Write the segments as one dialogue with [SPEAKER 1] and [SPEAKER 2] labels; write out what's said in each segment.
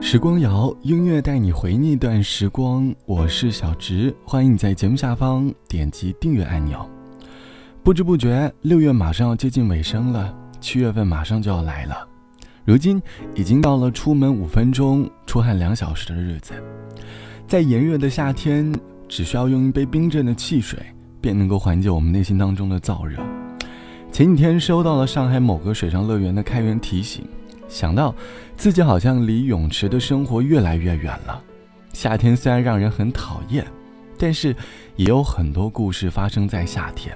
[SPEAKER 1] 时光谣，音乐带你回那段时光。我是小直，欢迎你在节目下方点击订阅按钮。不知不觉，六月马上要接近尾声了，七月份马上就要来了。如今已经到了出门五分钟、出汗两小时的日子，在炎热的夏天，只需要用一杯冰镇的汽水，便能够缓解我们内心当中的燥热。前几天收到了上海某个水上乐园的开园提醒。想到自己好像离泳池的生活越来越远了。夏天虽然让人很讨厌，但是也有很多故事发生在夏天。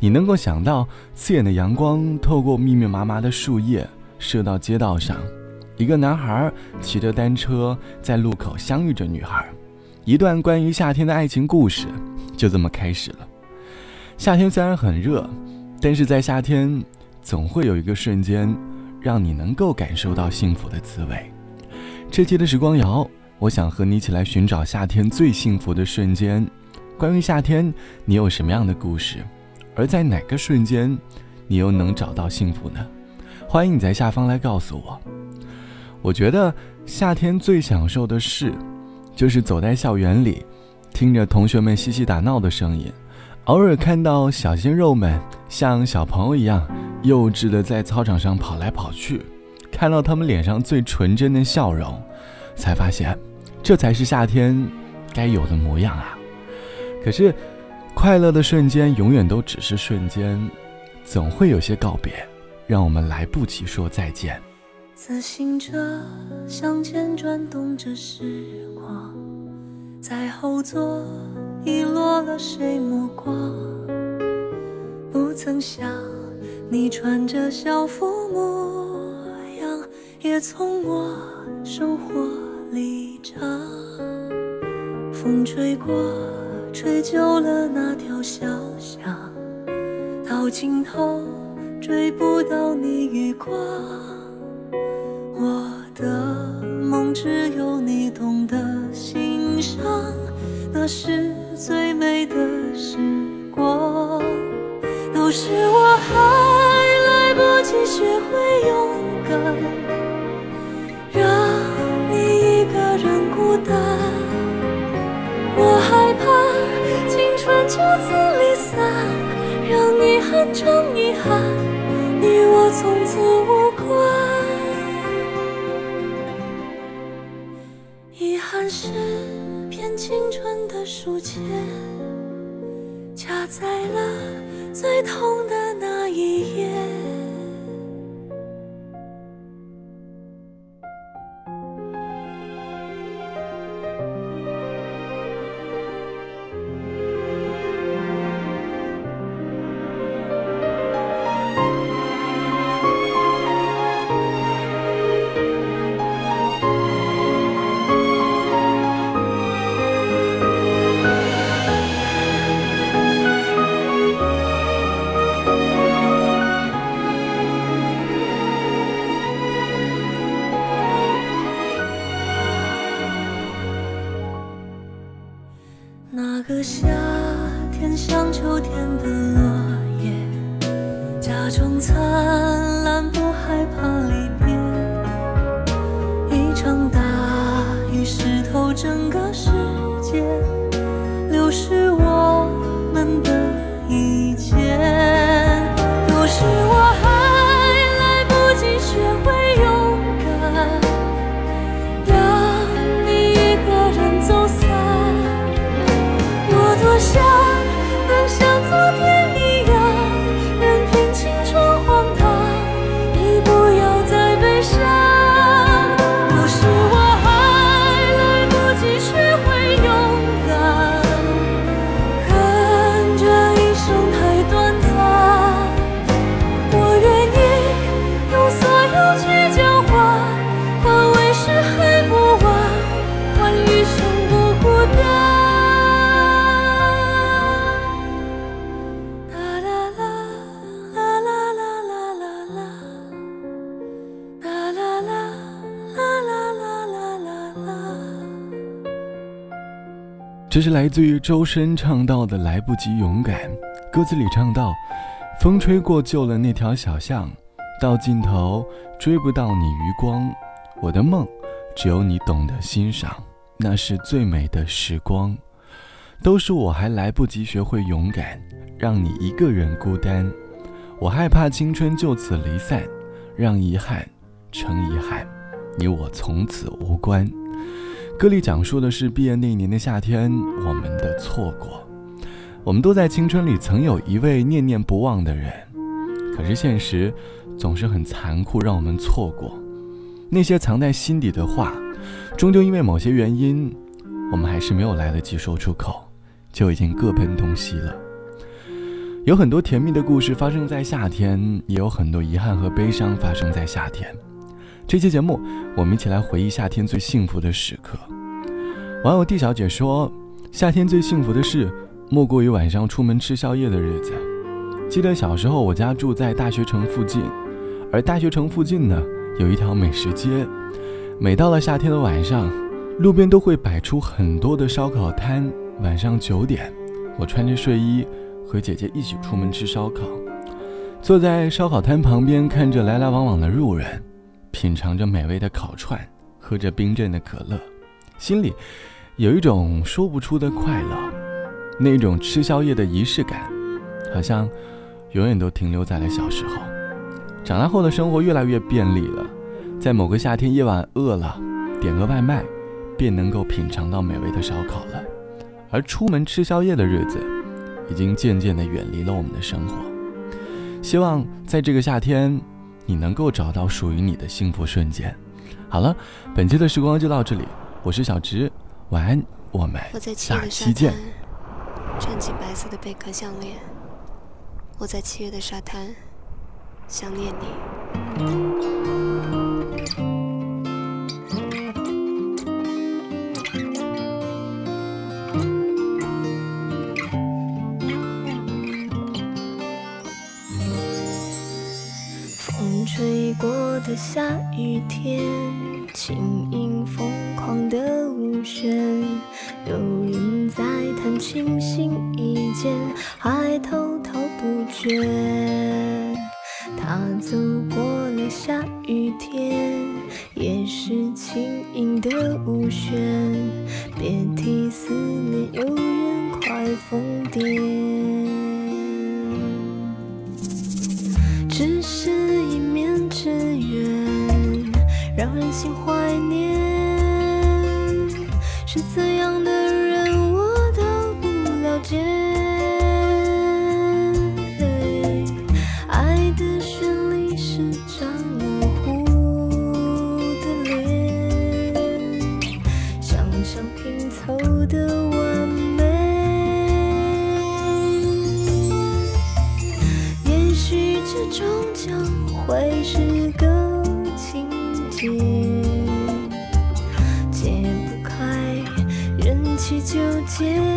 [SPEAKER 1] 你能够想到刺眼的阳光透过密密麻麻的树叶射到街道上，一个男孩骑着单车在路口相遇着女孩，一段关于夏天的爱情故事就这么开始了。夏天虽然很热，但是在夏天总会有一个瞬间。让你能够感受到幸福的滋味。这期的时光谣，我想和你一起来寻找夏天最幸福的瞬间。关于夏天，你有什么样的故事？而在哪个瞬间，你又能找到幸福呢？欢迎你在下方来告诉我。我觉得夏天最享受的事，就是走在校园里，听着同学们嬉戏打闹的声音，偶尔看到小鲜肉们像小朋友一样。幼稚的在操场上跑来跑去，看到他们脸上最纯真的笑容，才发现，这才是夏天该有的模样啊！可是，快乐的瞬间永远都只是瞬间，总会有些告别，让我们来不及说再见。
[SPEAKER 2] 自行车向前转动着时光，在后座遗落了谁目光？曾想。你穿着校服模样，也从我生活里长。风吹过，吹旧了那条小巷，到尽头追不到你余光。我的梦只有你懂得欣赏，那是最美的时光，不是我还来不及。学会勇敢，让你一个人孤单。我害怕青春就此离散，让遗憾成遗憾，你我从此无夹在了最痛的那一页。个夏天像秋天的落叶，假装灿烂，不害怕离别。一场大雨湿透整个世界，流失
[SPEAKER 1] 这是来自于周深唱到的《来不及勇敢》，歌词里唱到：“风吹过旧了那条小巷，到尽头追不到你余光。我的梦只有你懂得欣赏，那是最美的时光。都是我还来不及学会勇敢，让你一个人孤单。我害怕青春就此离散，让遗憾成遗憾，你我从此无关。歌里讲述的是毕业那年的夏天，我们的错过。我们都在青春里曾有一位念念不忘的人，可是现实总是很残酷，让我们错过那些藏在心底的话，终究因为某些原因，我们还是没有来得及说出口，就已经各奔东西了。有很多甜蜜的故事发生在夏天，也有很多遗憾和悲伤发生在夏天。这期节目，我们一起来回忆夏天最幸福的时刻。网友 D 小姐说：“夏天最幸福的事，莫过于晚上出门吃宵夜的日子。记得小时候，我家住在大学城附近，而大学城附近呢，有一条美食街。每到了夏天的晚上，路边都会摆出很多的烧烤摊。晚上九点，我穿着睡衣和姐姐一起出门吃烧烤，坐在烧烤摊旁边，看着来来往往的路人。”品尝着美味的烤串，喝着冰镇的可乐，心里有一种说不出的快乐。那种吃宵夜的仪式感，好像永远都停留在了小时候。长大后的生活越来越便利了，在某个夏天夜晚饿了，点个外卖，便能够品尝到美味的烧烤了。而出门吃宵夜的日子，已经渐渐地远离了我们的生活。希望在这个夏天。你能够找到属于你的幸福瞬间。好了，本期的时光就到这里，我是小直，晚安，我们下期见。
[SPEAKER 3] 穿起白色的贝壳项链，我在七月的沙滩想念你。
[SPEAKER 4] 过的下雨天，轻盈疯狂的舞旋，有人在弹琴心一间，还滔滔不绝。他走过了下雨天，也是轻盈的舞旋，别提思念有人快疯癫。让人心怀念。是怎样的人，我都不了解。爱的旋律是张模糊的脸，想象拼凑的完美。也许这终将会是个解，解不开，任其纠结。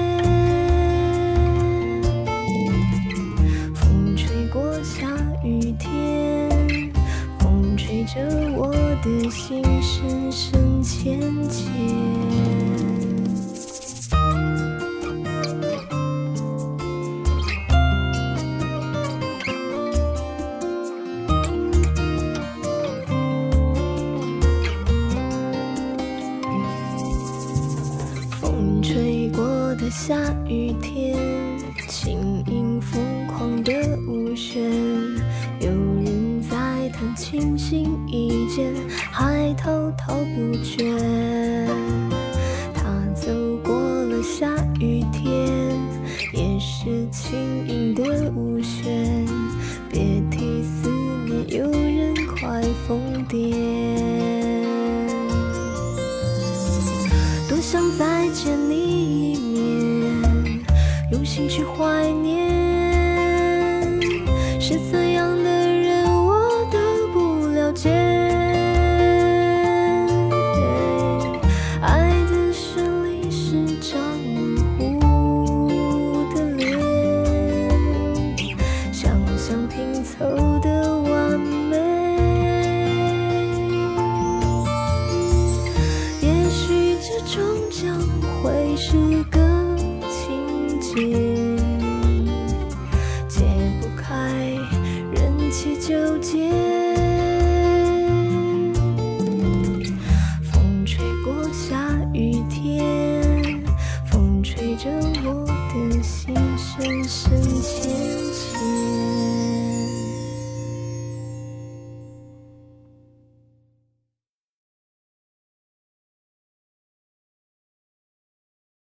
[SPEAKER 4] 下雨天，轻盈疯狂的舞旋，有人在弹琴心一间，还滔滔不绝。去怀念，是怎样